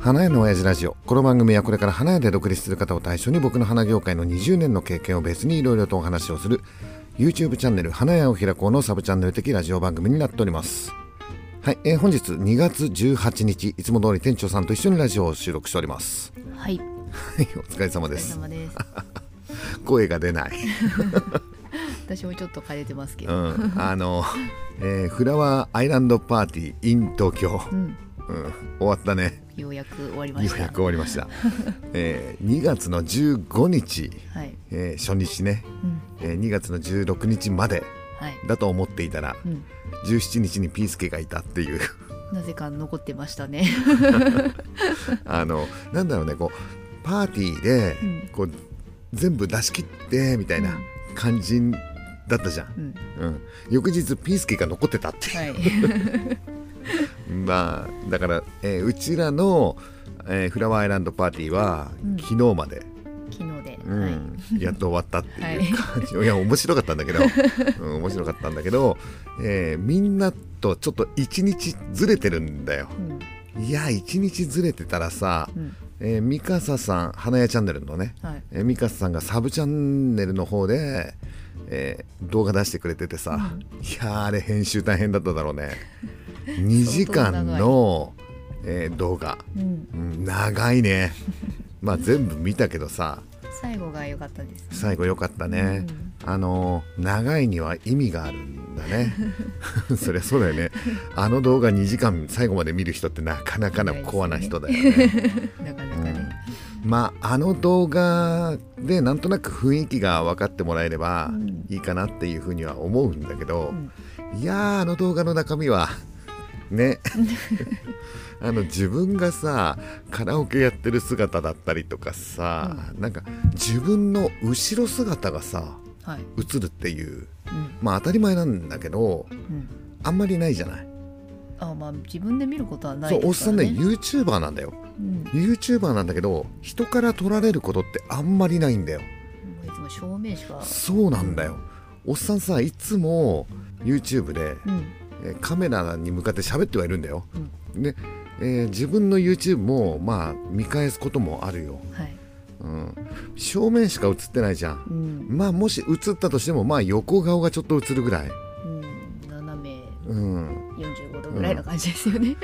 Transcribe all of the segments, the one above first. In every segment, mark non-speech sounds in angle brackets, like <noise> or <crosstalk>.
花屋の親父ラジオ。この番組はこれから花屋で独立する方を対象に僕の花業界の20年の経験を別にいろいろとお話をする YouTube チャンネル花屋を開こうのサブチャンネル的ラジオ番組になっております。はい、えー本日2月18日いつも通り店長さんと一緒にラジオを収録しております。はい、はいお疲れ様です。<laughs> 声が出ない。<laughs> 私もちょっと枯れてますけうど。ん。あの、えーフラワーアイランドパーティー in 東京、うん、うん、終わったねようやく終わりました。ようやく終わりました、<laughs> えー2月の15日、はい、えー初日ね、うん、えー2月の16日まではい、だと思っていたらうん、17日にピースケがいたっていう。なぜか残ってましたね。<laughs> あのなんだろうねこうパーティーでうん。こう全部出し切ってみたいな感じだったじゃん、うん、うん、翌日ピースケが残ってたっていう。はい、まあだから、えーうちらの、えーフラワーアイランドパーティーは、うん。昨日まで、昨日で、うん。はい、やっと終わったっていう感じ、い、や面白かったんだけど、<laughs> うん、面白かったんだけど、えーみんなとちょっと一日ずれてるんだよ。うん、いや一日ずれてたらさ、うん、えー、ミカサさん花屋チャンネルのね、はい、えーミカサさんがサブチャンネルの方で、えー動画出してくれててさ、いやーあれ編集大変だっただろうね2時間の、えー動画、うん、うん、長いね。<laughs> まあ全部見たけどさ。最後が良かったです。最後良かったね、あのー長いには意味があるんだね。<laughs> そりゃそうだよね。あの動画2時間最後まで見る人ってなかなかなコアな人だよね。<laughs> なかなかね。まああの動画でなんとなく雰囲気が分かってもらえればうん。いいかなっていうふうには思うんだけどう、ん、いやーあの動画の中身はね。<laughs> あの自分がさカラオケやってる姿だったりとかさ、なんか自分の後ろ姿がさはい、映るっていううん、まあ当たり前なんだけどうん。あんまりないじゃない、あ、まあ自分で見ることはないそうおっさんね。YouTuber なんだよ。うん、YouTuber なんだけど人から撮られることってあんまりないんだよ。いつも正面しか。そうなんだよ。おっさんさいつも YouTube で、うん、えーカメラに向かって喋ってはいるんだよ、で、えー自分の YouTube もまあ見返すこともあるよ、はい、うん、正面しか映ってないじゃん。うん、まあもし映ったとしてもまあ横顔がちょっと映るぐらい、うん、斜め。うん、45度ぐらいの感じですよね。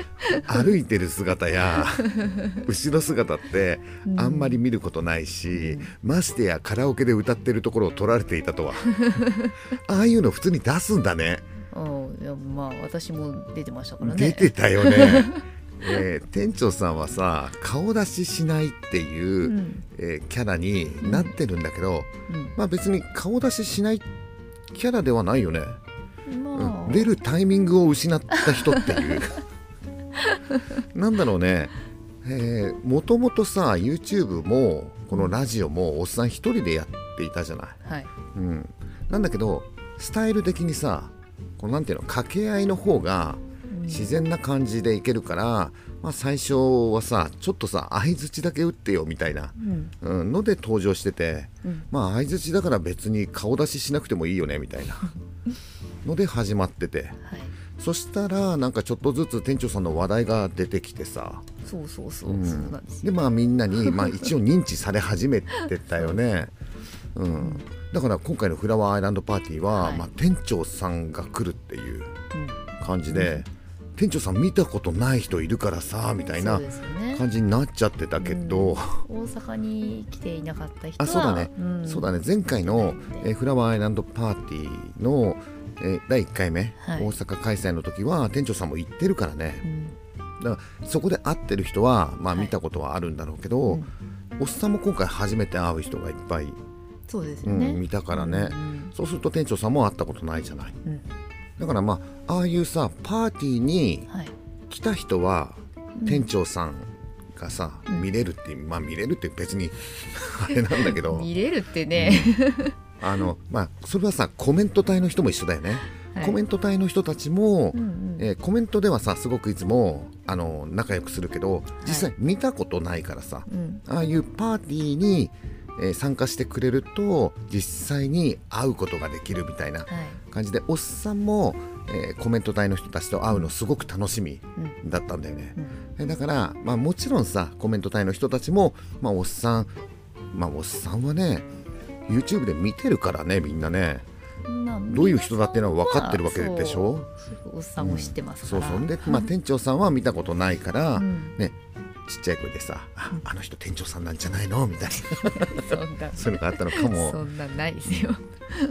歩いてる姿や <laughs> 後ろ姿ってうん。あんまり見ることないし、ましてやカラオケで歌ってるところを撮られていたとは。<laughs> ああいうの普通に出すんだねうん、いやまあ私も出てましたからね。出てたよね、<laughs> えー店長さんはさ顔出ししないっていう、うん、えーキャラになってるんだけど、うん、まあ別に顔出ししないキャラではないよね、まあ、うん、出るタイミングを失った人っていう。<laughs> なんだろうね。もともとさ YouTube もこのラジオもおっさん一人でやっていたじゃない、はい、うん、なんだけどスタイル的にさこのなんていうの掛け合いの方がうん。自然な感じでいけるから、まあ、最初はさちょっとさ相づちだけ打ってよみたいな、うん、うん、ので登場してて、うん。まあ相づちだから別に顔出ししなくてもいいよねみたいな <laughs> ので始まってて。はい、そしたらなんかちょっとずつ店長さんの話題が出てきてさ、そうそうそう、うん。でまあみんなに、まあ、一応認知され始めてたよね、<laughs> うん、だから今回のフラワーアイランドパーティーは、はい。まあ、店長さんが来るっていううん、感じで、店長さん見たことない人いるからさみたいな。感じになっちゃってたけど、大阪に来ていなかった人は、あそうだね、ん。そうだね。前回の、えーフラワーアイランドパーティーの、えー第1回目、はい。大阪開催の時は店長さんも行ってるからね。うん、だからそこで会ってる人は、まあ、はい見たことはあるんだろうけど、うんおっさんも今回初めて会う人がいっぱい、そうですうん。見たからね、うんそうすると店長さんも会ったことないじゃない。うん。だからまあああいうさパーティーにはい、来た人は店長さんがさ、うん。見れるってまあ見れるって別に <laughs> あれなんだけど。<laughs> 見れるってね、あのまあそれはさコメント隊の人も一緒だよね、はい。コメント隊の人たちも、うんうん。えーコメントではさすごくいつもあの仲良くするけど実際見たことないからさ、うん。ああいうパーティーに、えー参加してくれると実際に会うことができるみたいなはい。感じでおっさんも、ええーコメント隊の人たちと会うのすごく楽しみうん。だったんだよね、うん。えだから、まあ、もちろんさコメント隊の人たちも、まあ、おっさんまあおっさんはね YouTube で見てるからねみんなね。まあどういう人だっていうのは分かってるわけでしょおっさんも知ってますから、そうそうで、まあ、店長さんは見たことないから、うんねちっちゃい声でさ「ああの人店長さんなんじゃないの?」みたいな。そんな。そういうのがあったのかも。そんなんないですよ。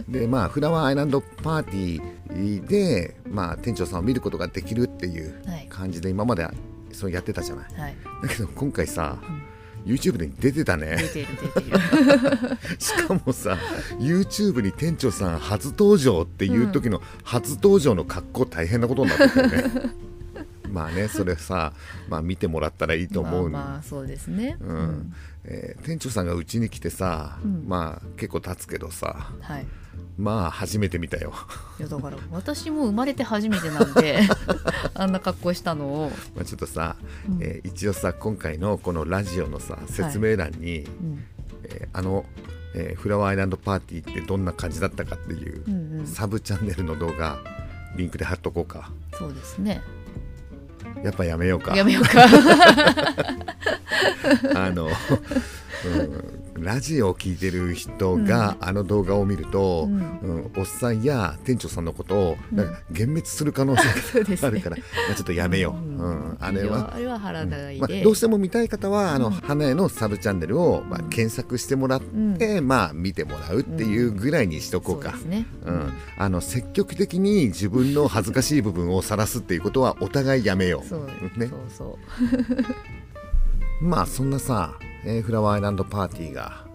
でまあフラワーアイランドパーティーで、まあ、店長さんを見ることができるっていうはい。感じで今までそうやってたじゃない。はい。だけど今回さ、YouTube に出てたね。出てる出てる。<laughs> しかもさ YouTube に店長さん初登場っていう時の初登場の格好大変なことになってたよねまあね <laughs> それさ、まあ、見てもらったらいいと思う、まあまあそうですね。うん。えー店長さんがうちに来てさ、うん。まあ結構経つけどさはい。まあ初めて見たよ。いやだから私も生まれて初めてなんで <laughs> あんな格好したのを、まあちょっとさ、うん。えー一応さ今回のこのラジオのさ説明欄に、うん。えーあの、えーフラワーアイランドパーティーってどんな感じだったかっていう、うんうん、サブチャンネルの動画リンクで貼っとこうか。そうですねやっぱやめようか。やめようか。<laughs> あの、うん、ラジオを聞いてる人があの動画を見ると、ううんんおっさんや店長さんのことをなんか幻滅する可能性が <laughs> あるから、まあちょっとやめよう、うん。うん。あれは。あれはい。まあで、どうしても見たい方はあの、うん。花屋のサブチャンネルを、まあ、検索してもらって、まあ、見てもらうっていうぐらいにしとこうか、うん、あの積極的に自分の恥ずかしい部分を晒すっていうことはお互いやめよう。そう。ね。そうそうまあそんなさ、えーフラワーアイランドパーティーが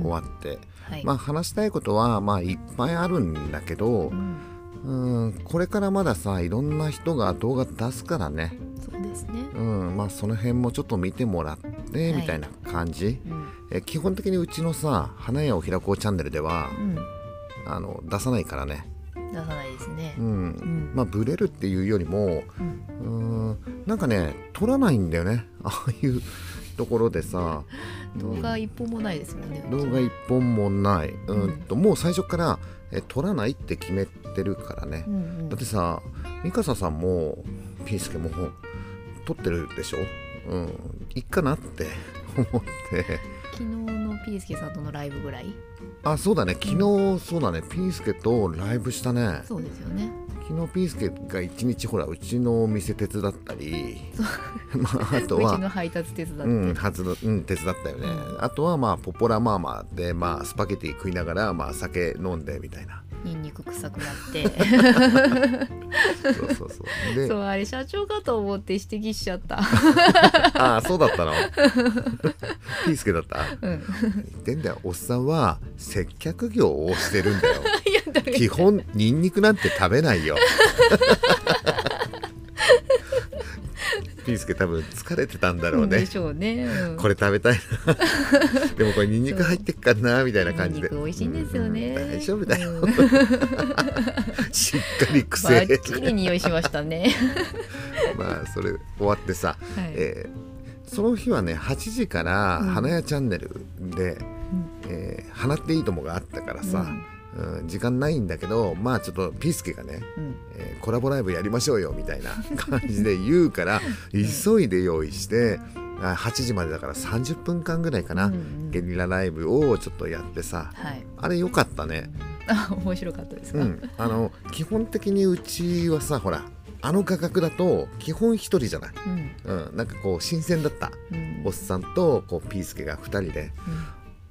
終わって、はい、まあ話したいことはまあいっぱいあるんだけどう、ん、うん、これからまださいろんな人が動画出すからね、そうですね、うん、まあその辺もちょっと見てもらってはい。みたいな感じ、うん。えー基本的にうちのさ花屋を開こうチャンネルではうん、あの出さないからね、出さないですね。う、ん。うん。まあブレるっていうよりもうん。うーんなんかね撮らないんだよね。<laughs> ああいうところでさ。動画一本もないですもんね、動画一本もない、ううんんともう最初からえ撮らないって決めてるからね。う、んうん。だってさミカサさんもピースケも撮ってるでしょ？うん。いっかなって思って。昨日のピースケさんとのライブぐらい？あそうだね。昨日そうだね。ピースケとライブしたね。そうですよね。昨日ピースケが一日ほらうちのお店手伝ったりまああと <laughs> うちはの配達手伝って、うん、はずのうん、手伝ったよね、あとはまあポポラマーマでまあスパゲティ食いながらまあ酒飲んでみたいなニンニク臭くなって。そうそうそう。でそうあれ社長かと思って指摘しちゃった。<laughs> ああそうだったの？ピースケだった？うん。言ってんだよおっさんは接客業をしてるんだよ。<laughs> 基本ニンニクなんて食べないよピースケ多分疲れてたんだろうね。でしょうね、うん。これ食べたいな。<laughs> でもこれニンニク入ってっかなみたいな感じで。ニンニク美味しいんですよね、うん。大丈夫だよ、うん。しっかりバ癖ッチリ匂いしましたね。<laughs> まあそれ終わってさ、はい。えーその日はね8時からうん花屋チャンネルでうん「えー花っていいとも」があったからさ、うん時間ないんだけどまあちょっとピースケがね、うん。えーコラボライブやりましょうよみたいな <laughs> 感じで言うから急いで用意してあ8時までだから30分間ぐらいかな、うんうん。ゲリラライブをちょっとやってさはい。あれ良かったね。あ面白かったですか、うん、あの基本的にうちはさほらあの価格だと基本一人じゃない、うん。うん、なんかこう新鮮だったうん。おっさんとこうピースケが2人で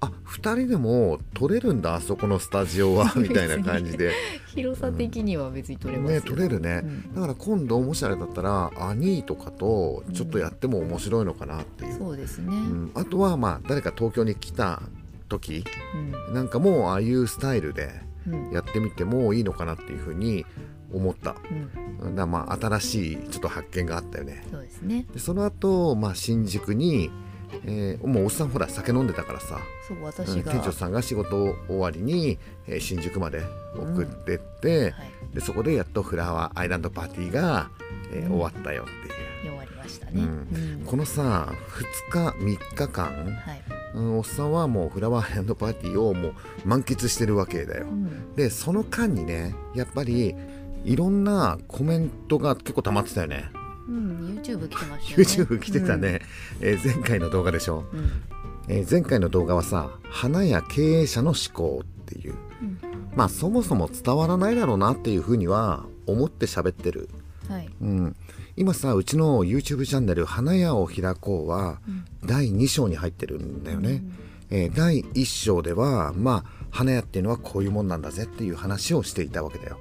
うんあ2人でも撮れるんだあそこのスタジオはみたいな感じで。広さ的には別に取れますよ、ね撮れるね、うん。だから今度もしあれだったらアニーとかとちょっとやっても面白いのかなっていう、そうですね、うん。あとはまあ誰か東京に来た時うん。なんかもうああいうスタイルでうん。やってみてもいいのかなっていうふうに思った。うん。だまあ新しいちょっと発見があったよね。そうですね。でその後、まあ新宿に、えーもうおっさんほら酒飲んでたからさ、そううん私が、店長さんが仕事終わりに、えー新宿まで送ってって、はい、でそこでやっとフラワーアイランドパーティーが、えーうん。終わったよっていう、終わりましたね、うん。うん。このさ2日3日間、はい。うん、おっさんはもうフラワーアイランドパーティーをもう満喫してるわけだよ。うん。でその間にねやっぱりいろんなコメントが結構溜まってたよねうん、YouTube 来てましたよね。YouTube 来てたね、えー前回の動画でしょ、うん、うんえー前回の動画はさ花屋経営者の思考っていう。うん。まあそもそも伝わらないだろうなっていうふうには思って喋ってる、はい。うん、今さうちの YouTube チャンネル「花屋を開こう」はうん。第2章に入ってるんだよね、えー第1章ではまあ花屋っていうのはこういうもんなんだぜっていう話をしていたわけだよ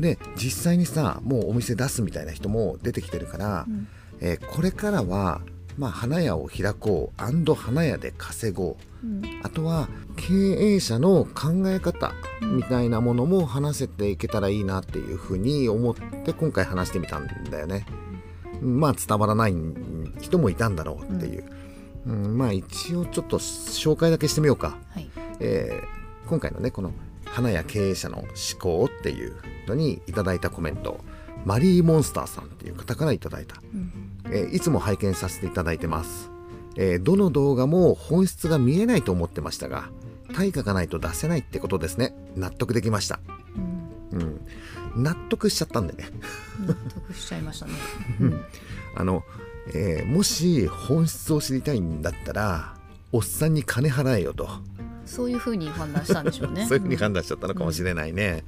で実際にさもうお店出すみたいな人も出てきてるから、うん。えーこれからは、まあ、花屋を開こう花屋で稼ごううん。あとは経営者の考え方みたいなものも話せていけたらいいなっていうふうに思って今回話してみたんだよね。まあ伝わらない人もいたんだろうっていう、うんまあ一応ちょっと紹介だけしてみようか。はい。えー今回のねこの花屋経営者の思考っていうのにいただいたコメント。マリーモンスターさんっていう方からいただいた。うん。えーいつも拝見させていただいてます、えーどの動画も本質が見えないと思ってましたが対価がないと出せないってことですね。納得できました。うん。うん。納得しちゃったんでね。納得しちゃいましたね。うん。あの、えーもし本質を知りたいんだったらおっさんに金払えよと、そういうふうに判断したんでしょうね。<laughs> そういうふうに判断しちゃったのかもしれないね、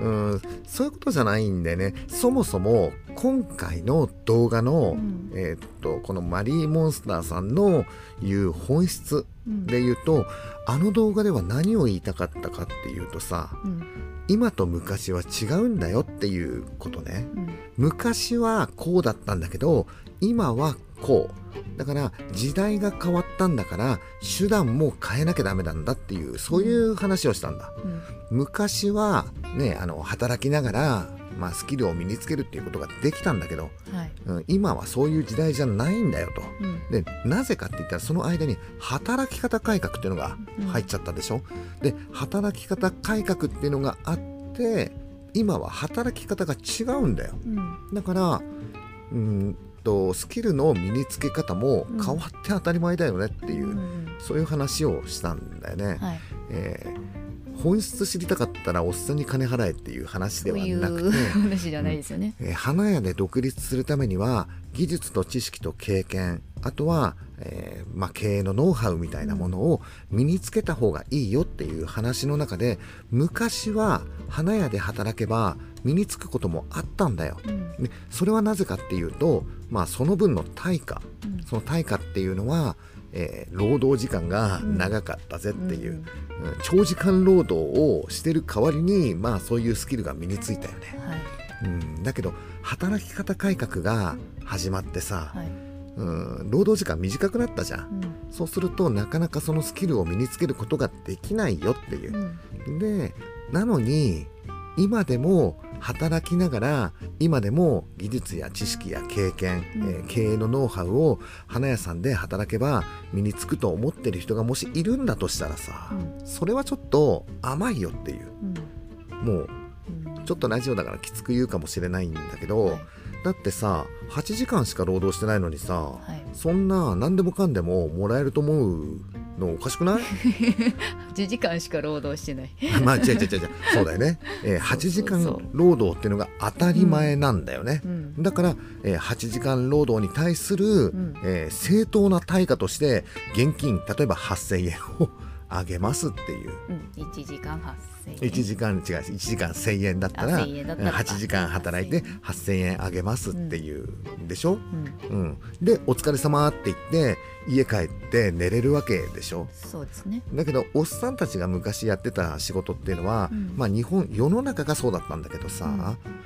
うん、そういうことじゃないんでね。そもそも今回の動画の、うん。えーっとこのマリーモンスターさんの言う本質うんで言うとあの動画では何を言いたかったかっていうとさうん。今と昔は違うんだよっていうことね。うん。昔はこうだったんだけど今はこう。だから時代が変わったんだから手段も変えなきゃダメなんだっていうそういう話をしたんだ。うん。昔はねあの働きながら、まあ、スキルを身につけるっていうことができたんだけど、はい。うん今はそういう時代じゃないんだよと。うん。でなぜかって言ったらその間に働き方改革っていうのが入っちゃったでしょ、で働き方改革っていうのがあって今は働き方が違うんだよ。うん。だからうーんとスキルの身につけ方も変わって当たり前だよねっていう、うん。そういう話をしたんだよね、はい。えー。本質知りたかったらおっさんに金払えっていう話ではなくてう話じゃないですよね。えー花屋で独立するためには技術と知識と経験あとは、えーまあ、経営のノウハウみたいなものを身につけた方がいいよっていう話の中で昔は花屋で働けば身につくこともあったんだよ。うん。でそれはなぜかっていうと、まあ、その分の対価。うん。その対価っていうのは、えー労働時間が長かったぜっていう、うん。うん長時間労働をしてる代わりに、まあ、そういうスキルが身についたよね。はい。うん、だけど働き方改革が始まってさ、はい。うん、労働時間短くなったじゃん。うん。そうするとなかなかそのスキルを身につけることができないよっていう。う、ん。でなのに今でも働きながら今でも技術や知識や経験、うん。えー経営のノウハウを花屋さんで働けば身につくと思ってる人がもしいるんだとしたらさ、うん。それはちょっと甘いよっていう。うん。もううん。ちょっとラジオだからきつく言うかもしれないんだけど、はい。だってさ8時間しか労働してないのにさ、はい。そんな何でもかんでももらえると思うのおかしくない？<laughs> 8時間しか労働してない。<laughs> まあ違う違う違う。そうだよね、えー8時間労働っていうのが当たり前なんだよね、うん。だから、えー8時間労働に対する、ん。えー正当な対価として現金例えば8000円をあげますっていう。うん、1時間8000円。1時間違う1時間1000円だったらあ1000円だったら。か8時間働いて8000円あげますっていうん。でしょ、うん、うん、で「お疲れ様って言って家帰って寝れるわけでしょそうですね。だけどおっさんたちが昔やってた仕事っていうのは、うんまあ日本世の中がそうだったんだけどさ、うん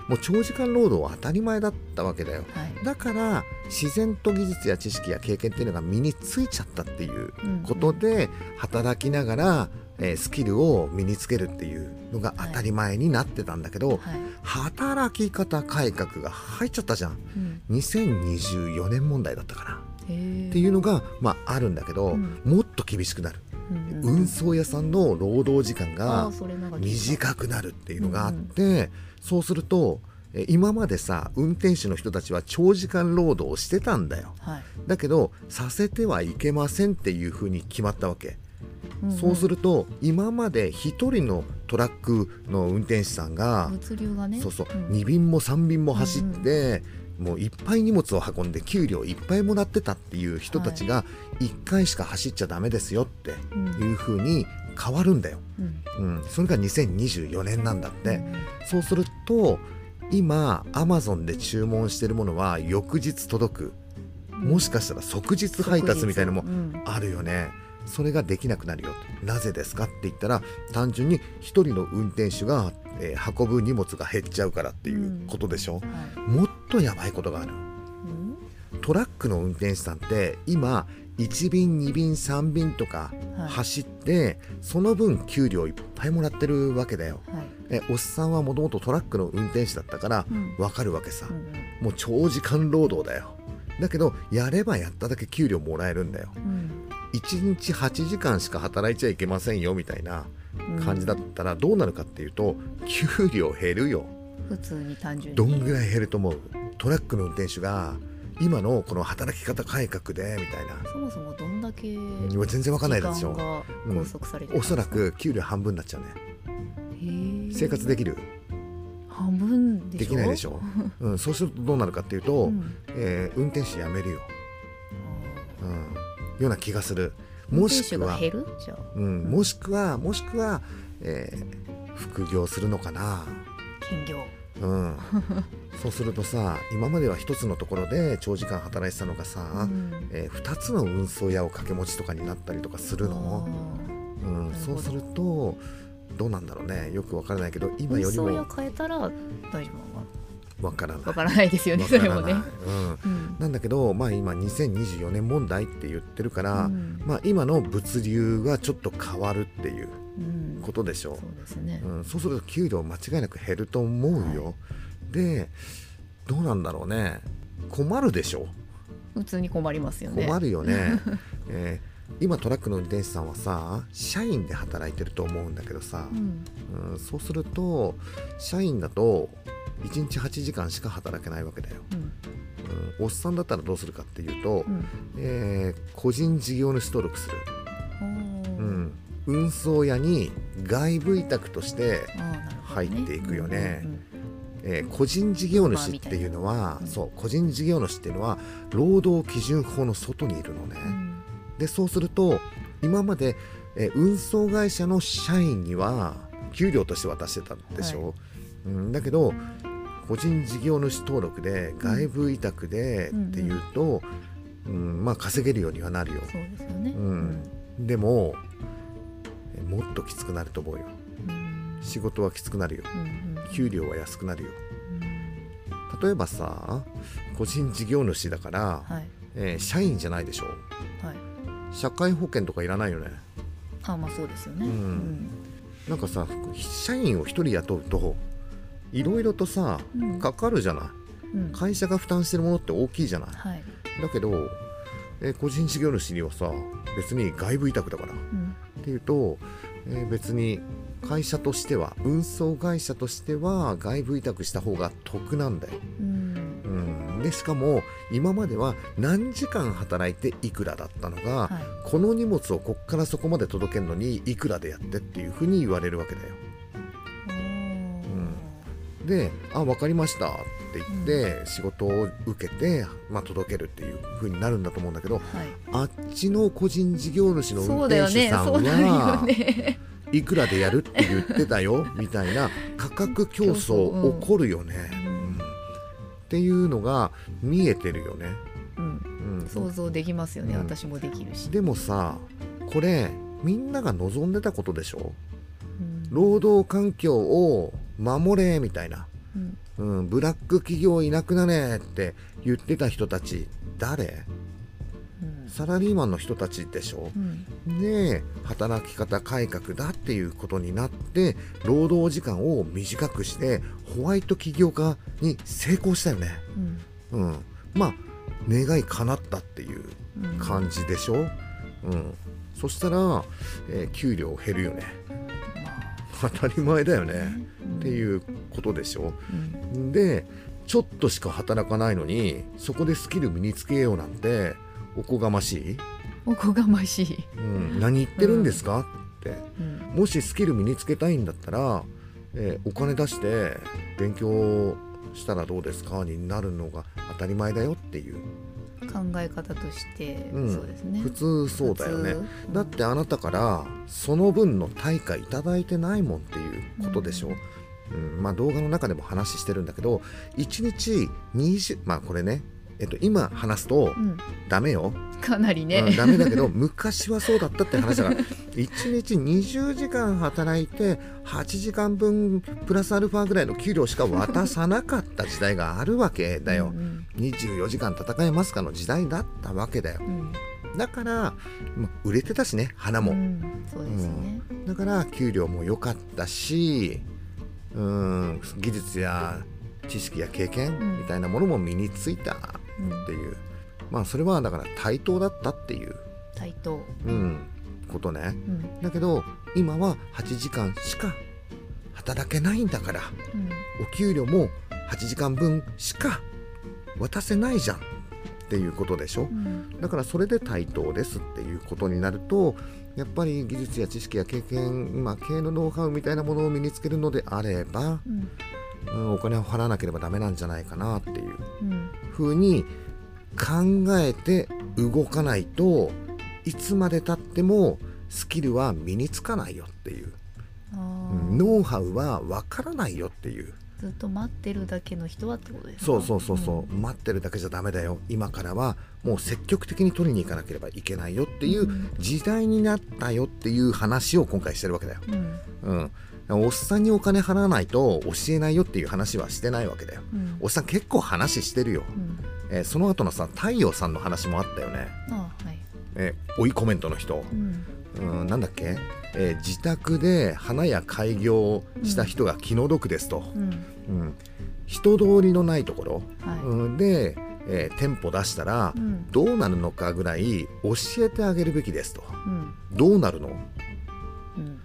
もう長時間労働は当たり前だったわけだよはい。だから自然と技術や知識や経験っていうのが身についちゃったっていううんことで働きながら、えースキルを身につけるっていうのが当たり前になってたんだけど、はい。働き方改革が入っちゃったじゃんうん、2024年問題だったかなへえ。っていうのが、まあ、あるんだけど、うん。もっと厳しくなる、うん。運送屋さんの労働時間あが短くなるっていうのがあって、そうするとえ今までさ運転手の人たちは長時間労働をしてたんだよ。はい。だけどさせてはいけませんっていうふうに決まったわけ。うんうん。そうすると今まで1人のトラックの運転手さんが、物流がね。そうそう、ん。2便も3便も走って、もういっぱい荷物を運んで給料いっぱいもらってたっていう人たちが1回しか走っちゃダメですよってうん。いう風に変わるんだよ、うん。うん、それが2024年なんだって、うん。そうすると今アマゾンで注文してるものは翌日届く。もしかしたら即日配達みたいなのもうん。あるよね。それができなくなるよと。なぜですかって言ったら単純に1人の運転手が、えー運ぶ荷物が減っちゃうからっていうことでしょ、はい。もっとやばいことがある。うん？トラックの運転手さんって今1便2便3便とかはい。走って、その分給料いっぱいもらってるわけだよ。はい。えおっさんはもともとトラックの運転手だったからうん。わかるわけさ、うんもう長時間労働だよ。だけどやればやっただけ給料もらえるんだよ。うん。1日8時間しか働いちゃいけませんよみたいなうん感じだったらどうなるかっていうと給料減るよ。普通に単純に。どんぐらい減ると思う？トラックの運転手が今のこの働き方改革でみたいな。そもそもどんだけうん全然わかんないでしょ拘束されてるんおそらく給料半分になっちゃうね。生活できる？半分でしょ？できないでしょ、<laughs> うん、そうするとどうなるかっていうと、うん。えー運転手辞めるよ、あうん、ような気がする。ーもしくはうん、もしくはもしくは、えー副業するのかな、兼業。うん、<laughs> そうするとさ今までは一つのところで長時間働いてたのがさ、うん。え2つの運送屋を掛け持ちとかになったりとかするの、うん、そうするとどうなんだろうね。よくわからないけど今よりも。運送屋変えたら大丈夫わからない。わからないですよねわそれもね。うん、うん。なんだけど、まあ、今2024年問題って言ってるから、うん。まあ、今の物流がちょっと変わるっていううん。ことでしょ。そうですね。うん、そうすると給料間違いなく減ると思うよ、はでどうなんだろうね。困るでしょ。普通に困りますよね。困るよね、<laughs> えー今トラックの運転手さんはさ社員で働いてると思うんだけどさう、ん。うんそうすると社員だと1日8時間しか働けないわけだよ、うん。うん、おっさんだったらどうするかっていうと、うん。えー個人事業主登録する、うん、運送屋に外部委託として入っていくよね。個人事業主っていうのは、うん。そう。個人事業主っていうのは労働基準法の外にいるのね、うん。でそうすると今まで、えー運送会社の社員には給料として渡してたでしょ、うん、だけど個人事業主登録で外部委託でっていうと、うんまあ稼げるようにはなるよ、そうですよね。うん。でもえーもっときつくなると思うよ。うん。仕事はきつくなるよ。うんうん。給料は安くなるよ。うん。例えばさ個人事業主だから、はい。えー社員じゃないでしょ。はい。社会保険とかいらないよね。あまあそうですよね。うん。なんかさ社員を一人雇うといろいろとさうん。かかるじゃない？うん。会社が負担してるものって大きいじゃない？はい。だけど、えー個人事業主にはさ別に外部委託だから。っうん。ていうと、えー別に会社としては運送会社としては外部委託した方が得なんだよ。うん。うん、でしかも今までは何時間働いていくらだったのが、はい。この荷物をこっからそこまで届けるのにいくらでやってっていうふうに言われるわけだよ。で「あ分かりました」って言って仕事を受けて、まあ、届けるっていうふうになるんだと思うんだけどはい。あっちの個人事業主の運転手さんはね。いくらでやるって言ってたよ <laughs> みたいな価格競争起こるよね。うん。うん。っていうのが見えてるよね。うん。うん、想像できますよね。うん。私もできるし。でもさこれみんなが望んでたことでしょ？うん労働環境を守れみたいな、うん。うん、ブラック企業いなくなれって言ってた人たち誰？うん。サラリーマンの人たちでしょ？うん。で働き方改革だっていうことになって労働時間を短くしてホワイト起業家に成功したよね、うん。うん、まあ願い叶ったっていううん。感じでしょ、うん、そしたら、えー給料減るよね。ま当たり前だよあね、ってういうことでしょ。んでちょっとしか働かないのにそこでスキル身につけようなんておこがましい、おこがましい、うん、何言ってるんですか？って。うんもしスキル身につけたいんだったら、えーお金出して勉強したらどうですか？になるのが当たり前だよっていう考え方として、うん。そうですね。普通そうだよね。だってあなたからその分の対価いただいてないもんっていうことでしょ、うん。まあ動画の中でも話してるんだけど1日20まあこれね。えっと今話すとうん、ダメよ、かなりね、うんダメだけど昔はそうだったって話だから。<laughs> 1日20時間働いて8時間分プラスアルファぐらいの給料しか渡さなかった時代があるわけだよ。うん24時間戦えますかの時代だったわけだよ。うん。だから、まあ売れてたしね花も、うんそうですね、だから給料も良かったしうん技術や知識や経験みたいなものも身についたうんっていう、まあそれはだから対等だったっていう、対等、うん、ことね。うん。だけど今は8時間しか働けないんだから。うん。お給料も8時間分しか渡せないじゃんっていうことでしょ？うん。だからそれで対等ですっていうことになるとやっぱり技術や知識や経験、まあ、経営のノウハウみたいなものを身につけるのであれば、うん。うん、お金を払わなければダメなんじゃないかなっていううん。風に考えて動かないといつまでたってもスキルは身につかないよっていう、あうーんノウハウはわからないよっていうずっと待ってるだけの人はってことですか？そうそうそうそう、待ってるだけじゃダメだよ。今からはもう積極的に取りに行かなければいけないよっていううん。時代になったよっていう話を今回してるわけだよ、うん。うん、おっさんにお金払わないと教えないよっていう話はしてないわけだよ。うん。おっさん結構話してるよ、うん。えーその後のさ太陽さんの話もあったよね、あはい。えー追いコメントの人、うん。うん、なんだっけ、えー自宅で花や開業をした人が気の毒ですと、うん。うん、人通りのないところ、はい。うん、で、えー店舗出したらうん。どうなるのかぐらい教えてあげるべきですと。うん。どうなるの、うん。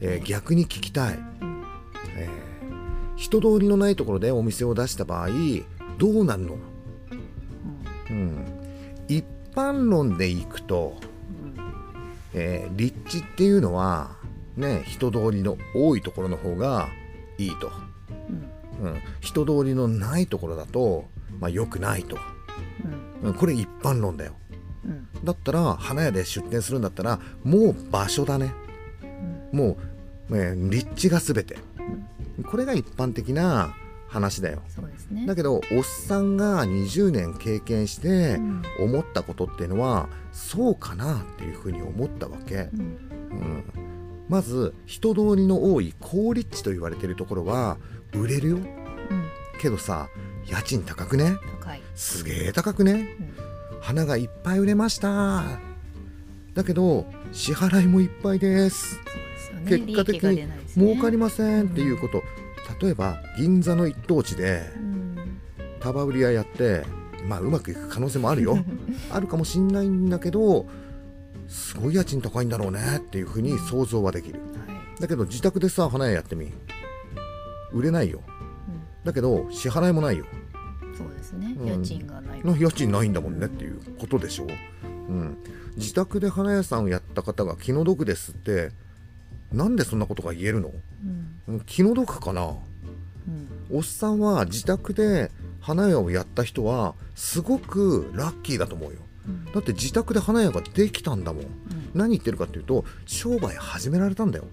えー逆に聞きたい、うん。えー人通りのないところでお店を出した場合どうなるの、うん、一般論でいくと、えー立地っていうのはね人通りの多いところの方がいいと、うん。うん、人通りのないところだと、まあ、良くないと、うん。うん、これ一般論だよ。うん。だったら花屋で出店するんだったらもう場所だね。うん。もう、えー立地が全て。これが一般的な話だよ。ね。だけどおっさんが20年経験してうん。思ったことっていうのはそうかなっていうふうに思ったわけ、うん。うん、まず人通りの多い高立地と言われてるところは売れるよ。うん。けどさ家賃高くね？すげえ高くね？うん。花がいっぱい売れました。だけど支払いもいっぱいです。結果的に儲かりませんっていうこと例えば銀座の一等地でうん。束売り屋やってまあうまくいく可能性もあるよ。<laughs> あるかもしんないんだけどすごい家賃高いんだろうねっていうふうに想像はできる。はい。だけど自宅でさ花屋やってみ。売れないよ。だけど支払いもないよ。うんそうですね。うん。家賃がない。の家賃ないんだもんねっていうことでしょ、うん、自宅で花屋さんをやった方が気の毒ですってなんでそんなことが言えるの？うん。うん気の毒かな。うんおっさんは自宅で花屋をやった人はすごくラッキーだと思うよ。うん。だって自宅で花屋ができたんだもん。うん。何言ってるかっていうと商売始められたんだよ、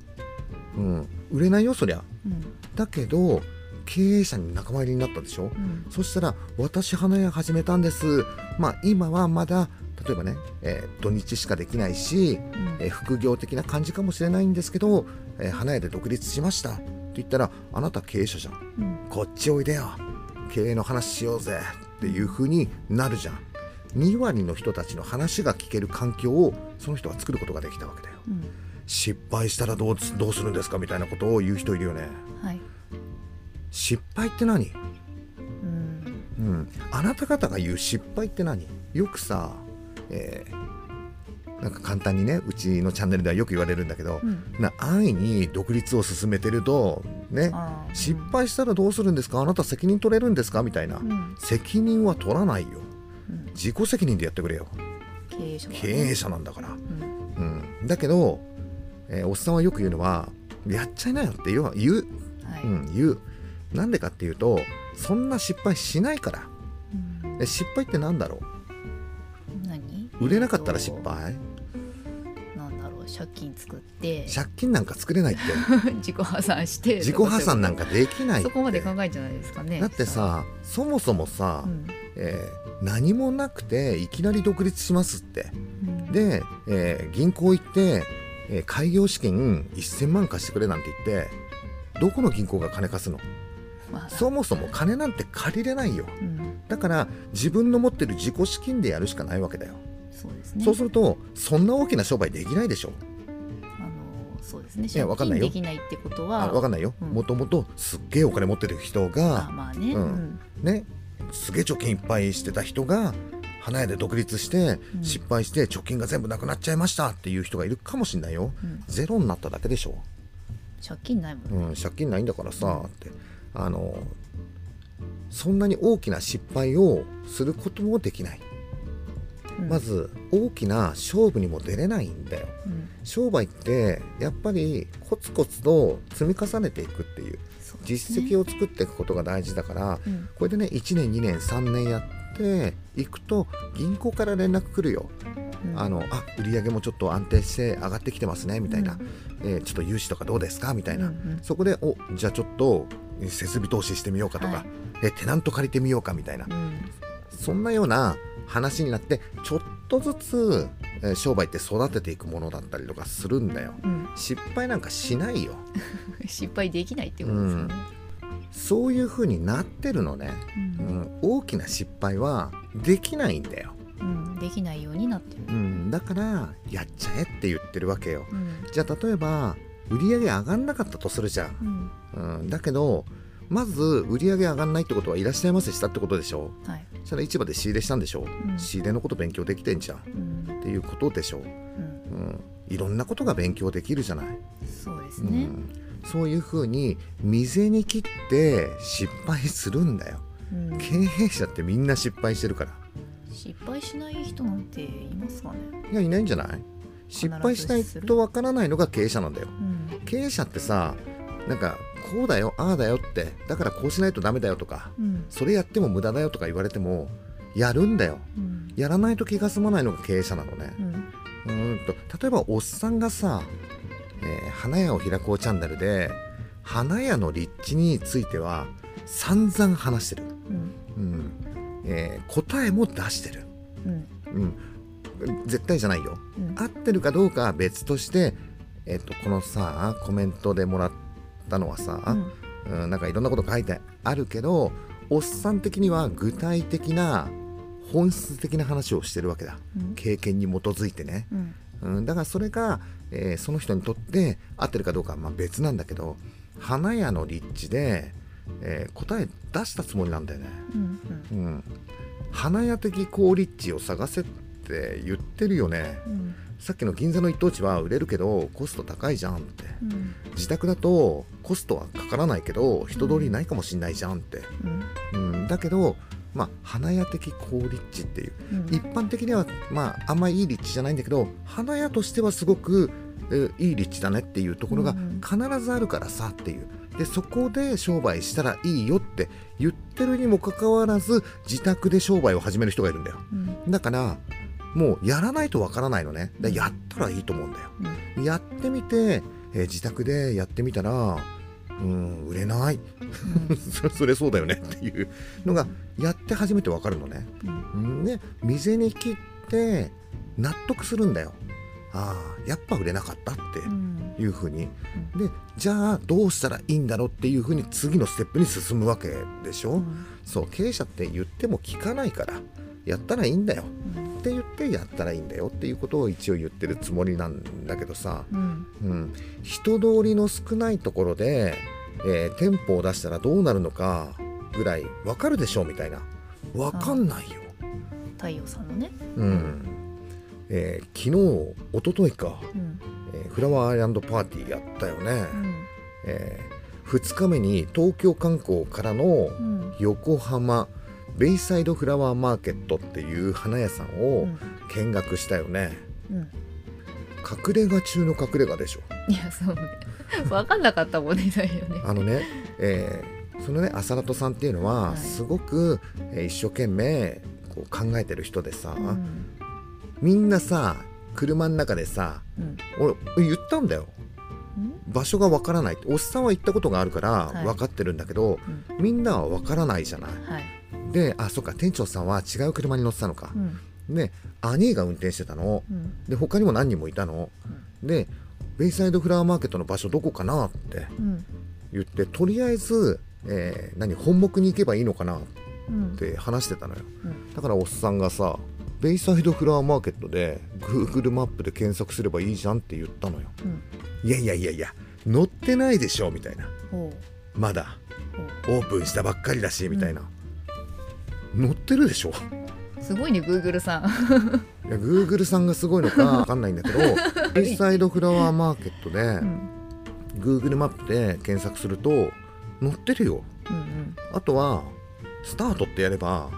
うん、売れないよそりゃ。うん。だけど経営者に仲間入りになったでしょ。うん。そしたら私花屋始めたんです。まあ今はまだ例えばね、えー土日しかできないし、うん。えー副業的な感じかもしれないんですけど、えー花屋で独立しました言ったらあなた経営者じゃん。うん。こっちおいでよ。経営の話しようぜ。っていう風になるじゃん。2割の人たちの話が聞ける環境をその人は作ることができたわけだよ。うん。失敗したらどうすどうするんですか？みたいなことを言う人いるよね。はい。失敗って何？うん。うん、あなた方が言う失敗って何？よくさ、えーなんか簡単にねうちのチャンネルではよく言われるんだけど、うん。な安易に独立を進めてるとね失敗したらどうするんですか？あなた責任取れるんですか？みたいな、うん。責任は取らないよ。うん。自己責任でやってくれよ、経経営者はね。経営者なんだから、うん。うん、だけど、えーおっさんはよく言うのはやっちゃいなよって言う言う、はい。うん、言う。なんでかっていうとそんな失敗しないから。うん。え失敗ってなんだろ何？う売れなかったら失えっと敗？借金作って借金なんか作れないって。<laughs> 自己破産して自己破産なんかできないって。そこまで考えじゃないですかね。だってさそもそもさ、うん。えー何もなくていきなり独立しますって。うん。で、えー銀行行って、えー開業資金1000万貸してくれなんて言ってどこの銀行が金貸すの？まあ。そもそも金なんて借りれないよ。うん。だから自分の持ってる自己資金でやるしかないわけだよ、そうですね。そうするとそんな大きな商売できないでしょ。そうですね。借やわかんないよ。金できないってことあは分かんないよ。うん。もともとすっげえお金持ってる人あがまあね。ね。すげえ貯金いっぱいしてた人が花屋で独立してうん。失敗して貯金が全部なくなっちゃいましたっていう人がいるかもしれないよ。うん。ゼロになっただけでしょ。借金ないもんね。うん、借金ないんだからさって。あのそんなに大きな失敗をすることもできない、うんまず大きな勝負にも出れないんだよ。うん。商売ってやっぱりコツコツと積み重ねていくっていう。ね。実績を作っていくことが大事だからうん。これでね1年2年3年やっていくと銀行から連絡来るよ、うん。あのあ売り上げもちょっと安定して上がってきてますねみたいな、うん。えーちょっと融資とかどうですか？みたいな、うんうんそこでおじゃあちょっとえー設備投資してみようかとか、はい。えテナント借りてみようかみたいな、うん。そんなような話になってちょっとずつ、えー商売って育てていくものだったりとかするんだよ。うん。失敗なんかしないよ。<laughs> 失敗できないってことですよね。そういう風になってるのね、ううんん、大きな失敗はできないんだよ、うん。できないようになってる。うん、だからやっちゃえって言ってるわけよ。うん。じゃあ例えば売り上げ上がんなかったとするじゃん。うん。うん、だけどまず売り上げ上がんないってことはいらっしゃいませしたってことでしょはい。そしたら市場で仕入れしたんでしょ、う。ん。仕入れのこと勉強できてんじゃん。っうん。ていうことでしょ、う。ん。うん、いろんなことが勉強できるじゃない、そうですね。うん、そういうふうに未に切って失敗するんだよ。うん。経営者ってみんな失敗してるから。失敗しない人なんていますかね。いやいないんじゃない？失敗しないとわからないのが経営者なんだよ。うん。経営者ってさなんかこうだよああだよってだからこうしないとダメだよとかうん。それやっても無駄だよとか言われてもやるんだよ。うん。やらないと気が済まないのが経営者なのね。うん。うーんと例えばおっさんがさ、えー花屋を開こうチャンネルで花屋の立地については散々話してる、うん。うん。えー答えも出してる、うん。うん、絶対じゃないよ。うん。合ってるかどうかは別として、えっとこのさコメントでもらったのはさ、うん。うん、なんかいろんなこと書いてあるけどおっさん的には具体的な本質的な話をしてるわけだ。うん。経験に基づいてね、うん。うん、だからそれが、えーその人にとって合ってるかどうかはまあ別なんだけど花屋の立地で、えー答え出したつもりなんだよね、うん。うん、花屋的好立地を探せって言ってるよね。うんさっきの銀座の一等地は売れるけどコスト高いじゃんって。うん。自宅だとコストはかからないけど人通りないかもしんないじゃんって、うん。うん、だけどまあ花屋的好立地っていう。うん。一般的にはまああんまいい立地じゃないんだけど花屋としてはすごく、えーいい立地だねっていうところがうん。必ずあるからさっていう。でそこで商売したらいいよって言ってるにもかかわらず自宅で商売を始める人がいるんだよ。うん。だからもうやらないとわからないのね。でやったらいいと思うんだよ。うん。やってみて、えー自宅でやってみたらうん売れない。<laughs> そそれそうだよね。っていうのがやって初めてわかるのね。うん。うん。で店に切って納得するんだよ。ああやっぱ売れなかったってうん。いうふうに。でじゃあどうしたらいいんだろうっていうふうに次のステップに進むわけでしょ、うん。そう経営者って言っても聞かないからやったらいいんだよ。うんって言ってやったらいいんだよっていうことを一応言ってるつもりなんだけどさ、うん。うん、人通りの少ないところで、えー店舗を出したらどうなるのかぐらいわかるでしょうみたいな。わかんないよ。太陽さんのね。うん。えー昨日一昨日か、うん。えーフラワーアイランドパーティーやったよね、うん。え2日目に東京観光からのうん。横浜ベイサイドフラワーマーケットっていう花屋さんうをん。見学したよね、うん。隠れ家中の隠れ家でしょ。いやそうね。分かんなかったもんねだよね。あのね、えーそのねアサラトさんっていうのは、はい。すごく、えー一生懸命こう考えてる人でさ、うん。みんなさ車の中でさうん。俺言ったんだよ。うん？場所がわからないおっさんは行ったことがあるからはい。分かってるんだけど、うん。みんなは分からないじゃない。はいであそっか店長さんは違う車に乗ってたのか。う、ん。で兄が運転してたの。うん。で他にも何人もいたの、でベイサイドフラワーマーケットの場所どこかなってうん。言ってとりあえず、えー何本木に行けばいいのかなっうん。て話してたのよ。うん。だからおっさんがさベイサイドフラワーマーケットで Google マップで検索すればいいじゃんって言ったのよ。うん。いやいやいやいや載ってないでしょみたいな。ほまだ。オープンしたばっかりだしみたいな、載ってるでしょ？うすごいね Google さん。いや Google さんがすごいのかわかんないんだけどベイサイドフラワーマーケットで、うん。Google マップで検索すると載ってるよ。うんあとはスタートってやれば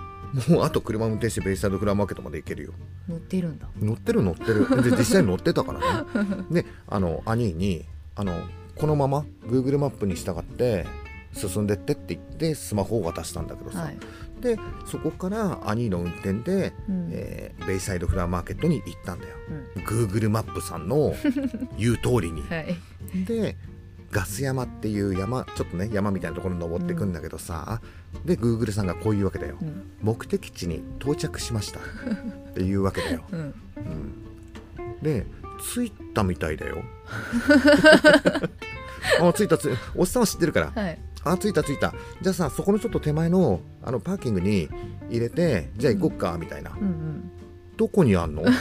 もうあと車運転してベイサイドフラワーマーケットまで行けるよ。乗ってるんだ。乗ってる乗ってる。で実際に乗ってたからね。<laughs> であの兄にあのこのまま Google マップに従って進んでってって言ってスマホを渡したんだけどさ、はいでそこから兄の運転で、うん。えーベイサイドフラワーマーケットに行ったんだよ。うん。Google マップさんの <laughs> 言う通りに。はい。でガス山っていう山ちょっとね山みたいなところに登っていくんだけどさ、で Google さんがこういうわけだよ。うん。目的地に到着しました。っていうわけだよ、<laughs> うん。うん、で着いたみたいだよ。<laughs> あ着いた着いたおっさんは知ってるから。はいあ着いた着いた。じゃあさそこのちょっと手前のあのパーキングに入れてじゃあ行こっかみたいな、うんどこにあんの？<laughs> だか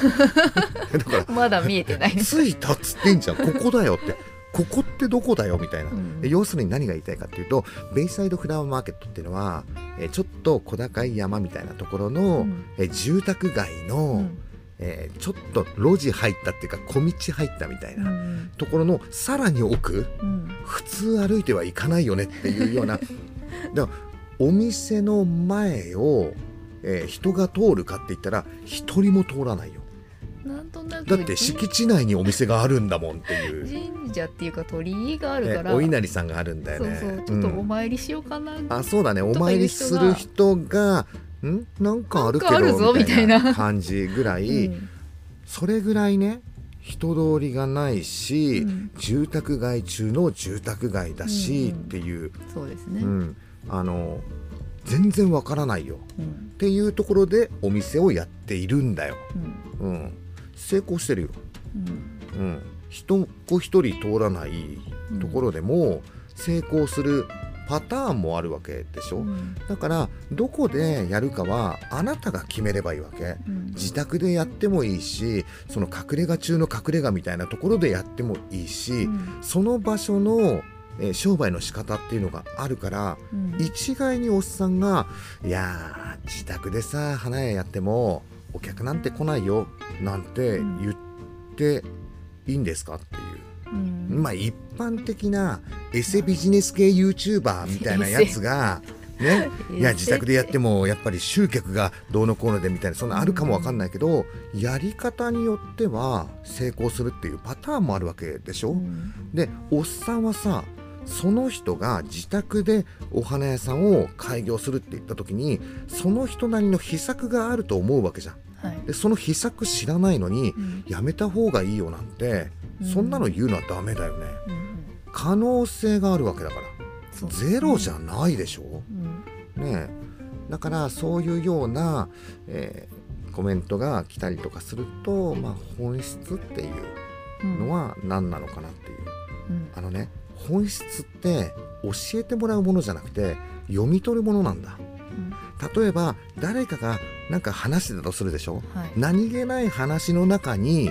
らうんまだ見えてない。着いたっつってんじゃん。ここだよって。ここってどこだよ？みたいな、うん。で要するに何が言いたいかっていうとベイサイドフラワーマーケットっていうのは、えーちょっと小高い山みたいなところの、うん。えー住宅街の、うん。えーちょっと路地入ったっていうか小道入ったみたいな、うん。ところのさらに奥うん普通歩いてはいかないよねっていうような。だからお店の前を、えー人が通るかって言ったら一人も通らないよ。なんとなく。だって敷地内にお店があるんだもんっていう、神社っていうか鳥居があるから、ねお稲荷さんがあるんだよそうねそうちょっとうんお参りしようかな、あそうだね。お参りする人がん？なんかあるけどみたいな感じぐらい、うん。それぐらいね人通りがないし、うん。住宅街中の住宅街だし、うん。うんっていう、そうですね、うん、あの全然わからないよ。うん。っていうところでお店をやっているんだよ、うん。うん、成功してるよ、うん。うん、一人通らないところでも成功するパターンもあるわけでしょ、うん。だからどこでやるかはあなたが決めればいいわけ。うん。自宅でやってもいいしその隠れ家中の隠れ家みたいなところでやってもいいし、うん。その場所の、えー商売の仕方っていうのがあるからうん。一概におっさんが「いやー自宅でさ花屋やってもお客なんて来ないよ」なんて言っていいんですかっていう。うん。まあ一般的なエセビジネス系 YouTuber みたいなやつが <laughs> ね。いや自宅でやってもやっぱり集客がどうのこうのでみたいなそんなあるかもわかんないけどやり方によっては成功するっていうパターンもあるわけでしょ、うん。でおっさんはさその人が自宅でお花屋さんを開業するって言った時にその人なりの秘策があると思うわけじゃん。はい。でその秘策知らないのにうん。やめた方がいいよなんてうんそんなの言うのはダメだよね。うん可能性があるわけだから。そう。ゼロじゃないでしょ？うん。ねえ。だからそういうような、えーコメントが来たりとかすると、まあ、本質っていううんのは何なのかなっていう。うん。あのね本質って教えてもらうものじゃなくて読み取るものなんだ。うん。例えば誰かがなんか話してたとするでしょ？はい。何気ない話の中に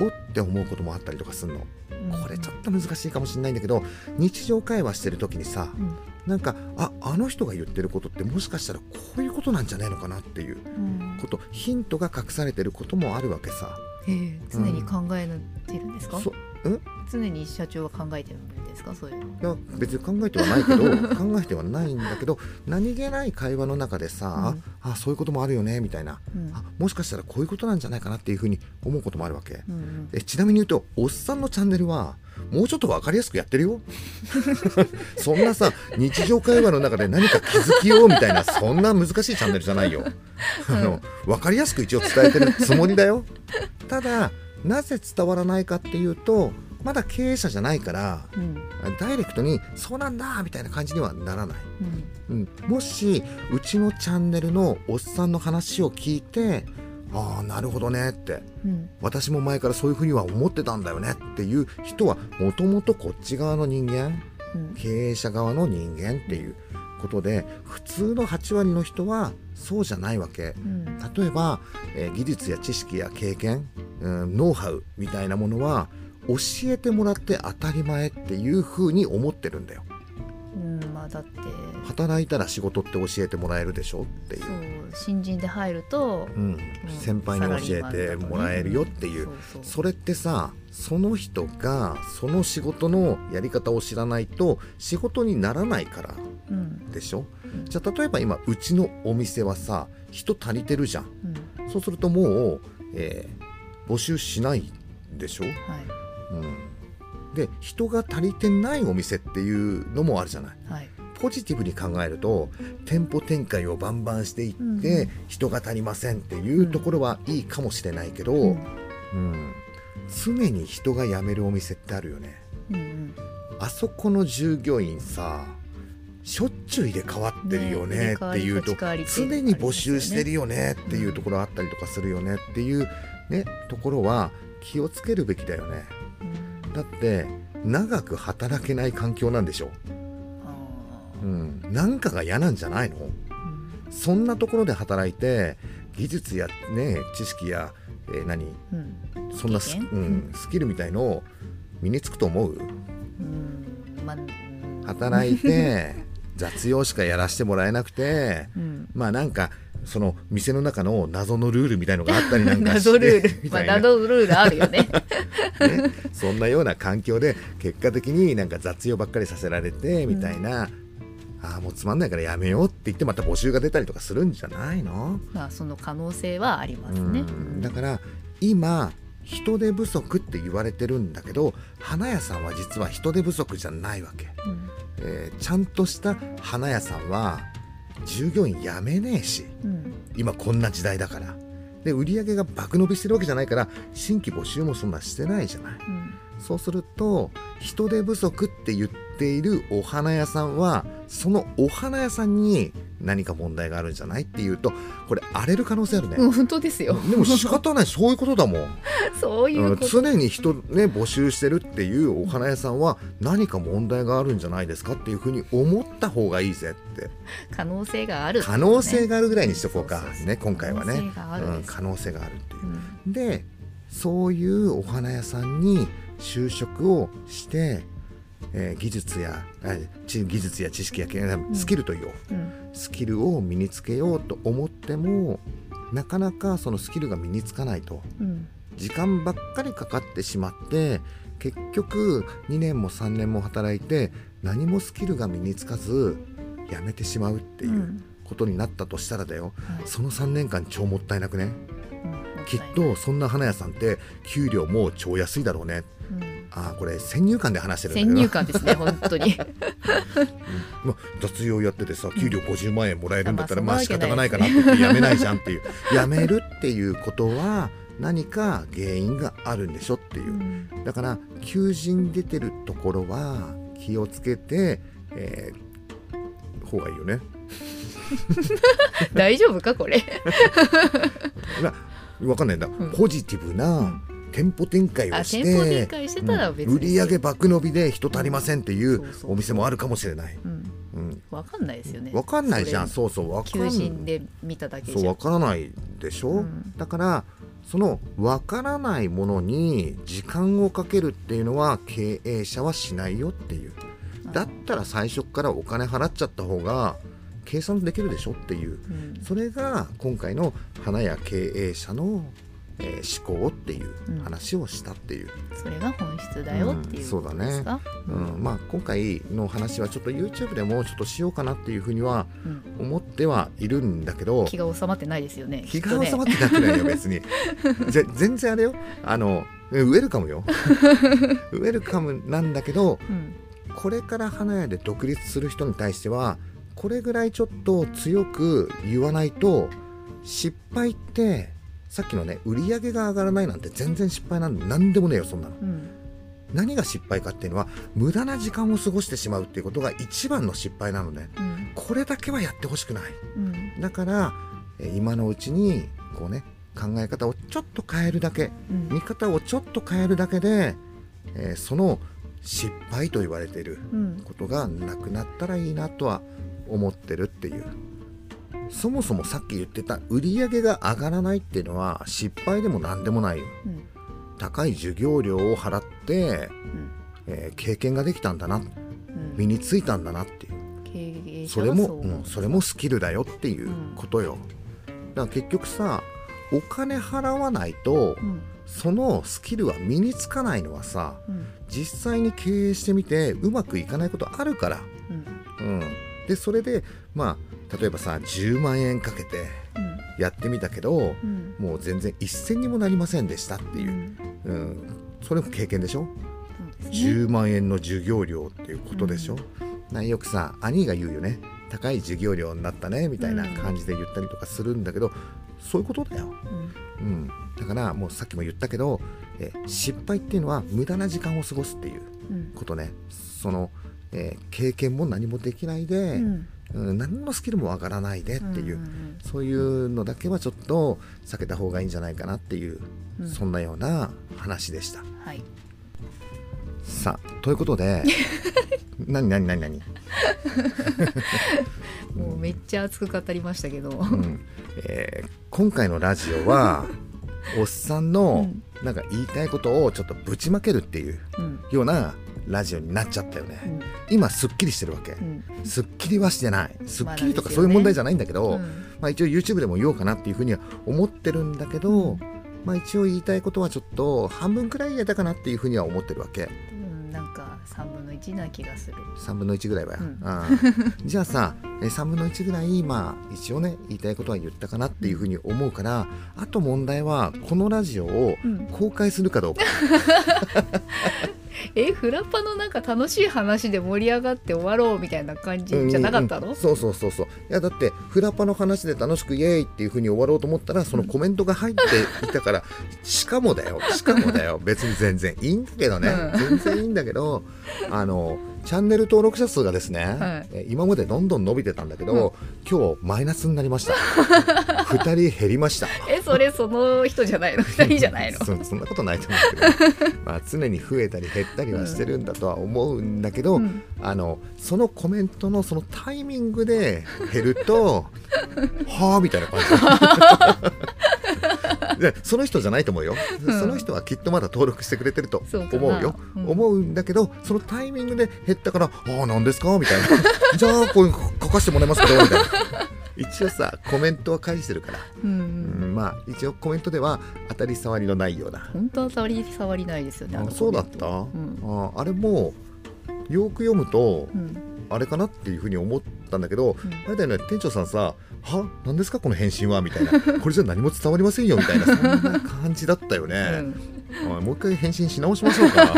おって思うこともあったりとかするの。うん。これちょっと難しいかもしれないんだけど日常会話してる時にさうん。なんかああの人が言ってることってもしかしたらこういうことなんじゃないのかなっていううん。ことヒントが隠されてることもあるわけさ。ええ常に考えてるんですか、そ常に社長は考えてるんですか？そういうの。いや別に考えてはないけど <laughs> 考えてはないんだけど何気ない会話の中でさ、あそういうこともあるよねみたいな、うん。あもしかしたらこういうことなんじゃないかなっていうふうに思うこともあるわけ、うんうん。えちなみに言うとおっさんのチャンネルはもうちょっと分かりやすくやってるよ。<laughs> そんなさ日常会話の中で何か気づきようみたいなそんな難しいチャンネルじゃないよ。あの分かりやすく一応伝えてるつもりだよ。ただなぜ伝わらないかっていうとまだ経営者じゃないからうん。ダイレクトに「そうなんだ!」みたいな感じにはならない、うん。うん、もしうちのチャンネルのおっさんの話を聞いて「ああなるほどね」ってうん。私も前からそういうふうには思ってたんだよねっていう人はもともとこっち側の人間うん。経営者側の人間っていうことで普通の8割の人はそうじゃないわけ。うん。例えば、えー技術や知識や経験、うん、ノウハウみたいなものは教えてもらって当たり前っていうふうに思ってるんだようんまあだって。働いたら仕事って教えてもらえるでしょっていう。そう新人で入るとうん、先輩に教えてもらえるよっていう。それってさその人がその仕事のやり方を知らないと仕事にならないからうん。でしょ？うん。じゃあ例えば今うちのお店はさ人足りてるじゃん。うん。そうするともう、えー募集しないでしょ、はい。うん、で人が足りてないお店っていうのもあるじゃない。はい。ポジティブに考えると店舗展開をバンバンしていって、うん。人が足りませんっていうところはいいかもしれないけど、うん。うん、常に人が辞めるお店ってあるよね。うんあそこの従業員さしょっちゅう入れ替わってるよねねっていうとね常に募集してるよねっていうところあったりとかするよねっていうねところは気をつけるべきだよね。うんだって長く働けない環境なんでしょ、あうん、なんかが嫌なんじゃないの？ーうんそんなところで働いて技術やね知識や、えー何？うん。そんなス,、うん、スキルみたいのを身につくと思う？うん。ま働いて <laughs> 雑用しかやらせてもらえなくてうん。まあなんかその店の中の謎のルールみたいのがあったりなんかして <laughs> 謎ルール。みまあ謎ルールあるよね。そんなような環境で結果的になんか雑用ばっかりさせられてみたいな、ああもうつまんないからやめようって言ってまた募集が出たりとかするんじゃないの？まあその可能性はありますね。うん。だから今人手不足って言われてるんだけど花屋さんは実は人手不足じゃないわけ、うん。えーちゃんとした花屋さんは従業員辞めねえしうん。今こんな時代だから。で売り上げが爆伸びしてるわけじゃないから新規募集もそんなしてないじゃない。うんそうすると人手不足って言っているお花屋さんはそのお花屋さんに何か問題があるんじゃないっていうとこれ荒れる可能性あるね、うん本当ですよ。でも仕方ないそういうことだもん。そういう常に人ね募集してるっていうお花屋さんは何か問題があるんじゃないですかっていうふうに思った方がいいぜって。可能性があるって可能性があるぐらいにしとこうか。ね今回はね。可能性がある。うん可能性があるっていう。う。ん。でそういうお花屋さんに就職をして、えー技術や技術や知識やスキルという、うん。スキルを身につけようと思ってもなかなかそのスキルが身につかないと。うん。時間ばっかりかかってしまって結局2年も3年も働いて何もスキルが身につかず辞めてしまうっていううん。ことになったとしたらだよ。はい。その3年間超もったいなくね？きっとそんな花屋さんって給料も超安いだろうね。うんああこれ先入観で話してる先入観ですね本当に。まあ、雑用やっててさ給料50万円もらえるんだったら、うんまあ仕方がないかなって言ってやめないじゃんっていう。やめるっていうことは何か原因があるんでしょっていう。うん。だから求人出てるところは気をつけて、えー、方がいいよね。<laughs> 大丈夫かこれ？<laughs> まあわかんない。んだ、ん。ポジティブな店舗展開をあし店舗展て、開してたら別に。売り上げ爆伸びで人足りませんっていうお店もあるかもしれない。うん。うん、わかんないですよね。わかんないじゃん。そそうそうわかんれ求人で見ただけそうわからないでしょ、うん。だからそのわからないものに時間をかけるっていうのは経営者はしないよっていう。だったら最初からお金払っちゃった方が計算できるでしょっていう。うん。それが今回の花屋経営者のえー思考っていう話をしたっていう、それが本質だよっていうことですか、うん。まあ、今回の話はちょっと YouTube でもちょっとしようかなっていうふうにはうん。思ってはいるんだけど気が収まってないですよね気が収まってなくないよ別に。<laughs> ぜ全然あれよ。あのウェルカムよ。<laughs> ウェルカムなんだけどうん。これから花屋で独立する人に対してはこれぐらいちょっと強く言わないと失敗ってさっきのね売り上げが上がらないなんて全然失敗なんで何でもねえよそんなの。うん。何が失敗かっていうのは無駄な時間を過ごしてしまうっていうことが一番の失敗なのね。うん。これだけはやってほしくない。うん。だからえー今のうちにこうね考え方をちょっと変えるだけうん。見方をちょっと変えるだけで、えーその失敗と言われているうん。ことがなくなったらいいなとは思ってるっていうそもそもさっき言ってた売り上げが上がらないっていうのは失敗でも何でもない。ようん。高い授業料を払って、うん。えー経験ができたんだなうん。身についたんだなっていう。それもうん、それもスキルだよっていうことよ、だから結局さお金払わないとうん。そのスキルは身につかないのはさうん。実際に経営してみてうまくいかないことあるから、うん。うん、でそれでまあ例えばさ10万円かけてやってみたけどうん。もう全然一銭にもなりませんでしたってういう、ん。うん、それも経験でしょ？ですね。10万円の授業料っていうことでしょ、なよくさ兄が言うよね。高い授業料になったねみたいな感じで言ったりとかするんだけど、そういうことだよ、うん。うん、だからもうさっきも言ったけどえ失敗っていうのは無駄な時間を過ごすっていううん。ことね。その、えー経験も何もできないで、うんうん、何のスキルも上がらないでっていう、そういうのだけはちょっと避けた方がいいんじゃないかなっていう、うん。そんなような話でした。はい。さあということで何何何何？<laughs> もうめっちゃ熱く語りましたけど、うん。えー今回のラジオは <laughs> おっさんのうん。なんか言いたいことをちょっとぶちまけるっていううん。ようなラジオになっちゃったよね、うん。今すっきりしてるわけ、うん。すっきりはしてない。すっきりとかそういう問題じゃないんだけど、うん。まあ、一応 YouTube でも言おうかなっていうふうには思ってるんだけど、うん。まあ、一応言いたいことはちょっと半分くらい言えたかなっていうふうには思ってるわけ。うん。なんか3分の1な気がする。3分の1ぐらいは、うん。<laughs> じゃあさえ3分の1ぐらいまあ一応ね言いたいことは言ったかなっていうふうに思うからあと問題はこのラジオをうん。公開するかどうか、<laughs> えフラッパのなんか楽しい話で盛り上がって終わろうみたいな感じじゃなかったの、うんうんそうそうそうそう。いやだってフラパの話で楽しくイエーイっていうふうに終わろうと思ったらそのコメントが入っていたから、しかもだよしかもだよ。別に全然いいんだけどね、う全然いいんだけどあのチャンネル登録者数がですね、はい。え今までどんどん伸びてたんだけど、今日マイナスになりました。<laughs> 2人減りました。えそれその人じゃないの？<laughs> 2人じゃないの？そそんなことないと思うけど、<laughs> まあ、常に増えたり減ったりはしてるんだとは思うんだけど、うん。あのそのコメントのそのタイミングで減るとはあみたいな感じ。で <laughs> その人じゃないと思うよ、うん。その人はきっとまだ登録してくれてると思うよ。うん。思うんだけどそのタイミングで減ったから「ああ何ですか?」みたいな「<laughs> じゃあこれ書かせてもらいますけど」みたいな。一応さコメントは返してるから、うんううんんまあ一応コメントでは当たり障りのないような。本当は触り触りないですよねあそうだっコた、メントああれもよく読むとうんうんあれかなっていうふうに思ったんだけど、うん。あれだよね店長さんさ「は？何ですか？この返信は」みたいな「これじゃ何も伝わりませんよ」みたいな。そんな感じだったよね、おいもう一回返信し直しましょうか。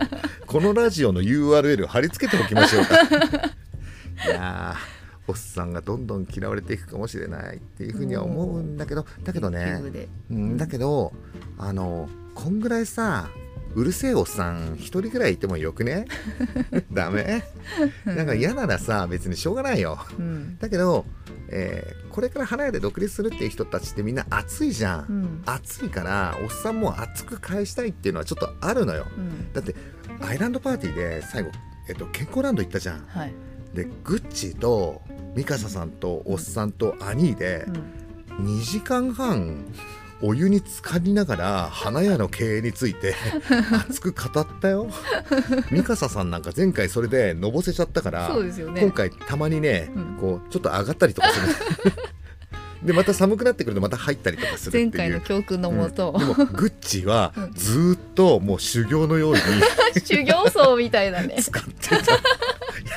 <laughs> このラジオの URL 貼り付けておきましょうか。<laughs> いやーおっさんがどんどん嫌われていくかもしれないっていうふうには思うんだけどだけどうん。ねうん、だけどあのこんぐらいさうるせえおっさん一人ぐらいいてもよくね？<laughs> ダメ？なんか嫌ならさ別にしょうがないよ。うん。だけど、えーこれから花屋で独立するっていう人たちってみんな熱いじゃん、うん。熱いからおっさんも熱く返したいっていうのはちょっとあるのよ。うん。だってアイランドパーティーで最後、えっと、健康ランド行ったじゃん。はい。でグッチーとミカサさんとおっさんとアニーでうん。2時間半お湯に浸かりながら花屋の経営について <laughs> 熱く語ったよ。ミカサさんなんか前回それでのぼせちゃったからね。今回たまにね、うん。こうちょっと上がったりとかする <laughs> でまた寒くなってくるとまた入ったりとかする前回の教訓のもと、うん。でもグッチはずーっともう修行のように。<laughs> 修行僧みたいだね。使ってた。や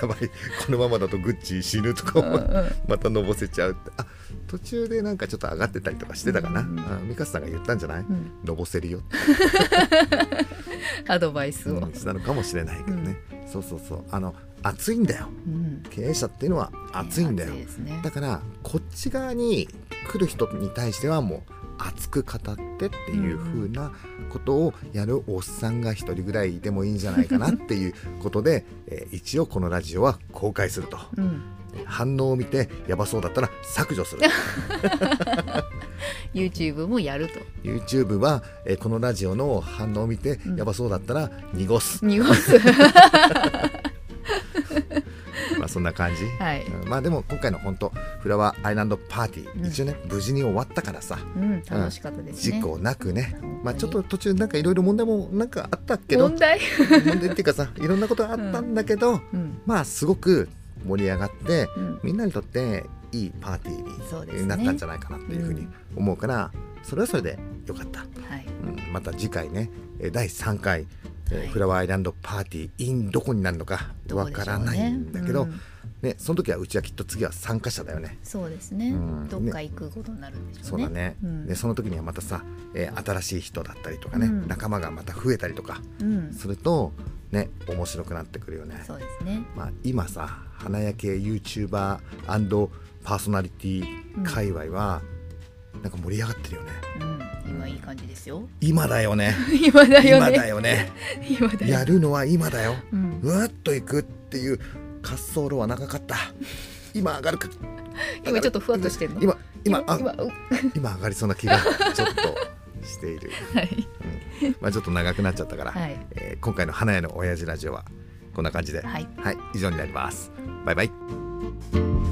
ばい。このままだとグッチ死ぬとか思う。うんうん。またのぼせちゃうって。あ途中でなんかちょっと上がってたりとかしてたかな、うんうんあミカさんが言ったんじゃない、ん。のぼせるよ <laughs> アドバイスを、うん。したのかもしれないけどね、そうそうそう。あの暑いんだよ。うん。経営者っていうのは暑いんだよ、ね。だからこっち側に来る人に対してはもう熱く語ってっていう風なことをやるおっさんが一人ぐらいいてもいいんじゃないかなっていうことで、えー一応このラジオは公開すると。うん、反応を見てやばそうだったら削除する。<laughs> YouTube もやると。YouTube は、えーこのラジオの反応を見てうん。やばそうだったら濁す、濁す。<laughs> まあそんな感じ、はい、うんまあでも今回の本当フラワーアイランドパーティー、うん。一応ね無事に終わったからさ。うん、楽しかったですね。事故なくね、まあちょっと途中なんかいろいろ問題もなんかあったけど。問題、問題っていうかさいろんなことがあったんだけど、うん。まあすごく盛り上がってうん、みんなにとっていいパーティーになったんじゃないかなっていうふうに思うから、それはそれでよかった、はい、うん、また次回ねえー第3回、えーはい。フラワーアイランドパーティー in どこになるのかわからないんだけどうんねその時はうちはきっと次は参加者だよね。そうですね、うん。どっか行くことになるんでしょね。そううだね、うん。でその時にはまたさ、えー新しい人だったりとかね、うん。仲間がまた増えたりとかうん、するとね面白くなってくるよね。そうですね。まあ、今さ花焼け YouTuber& パーソナリティ界隈は、なんか盛り上がってるよね。うん、今いい感じですよ。今だよね。<laughs> 今だよね。今だよね。<laughs> 今だよやるのは今だよ。うん、うわっと行くっていう滑走路は長かった。今上がるか。<laughs> 今ちょっとふわっとしてるの？今今あ今う <laughs> 今上がりそうな気がちょっとしている、はい。うん。まあ、ちょっと長くなっちゃったから、はい。えー今回の花屋の親父ラジオはこんな感じで、はい。はい、以上になります。バイバイ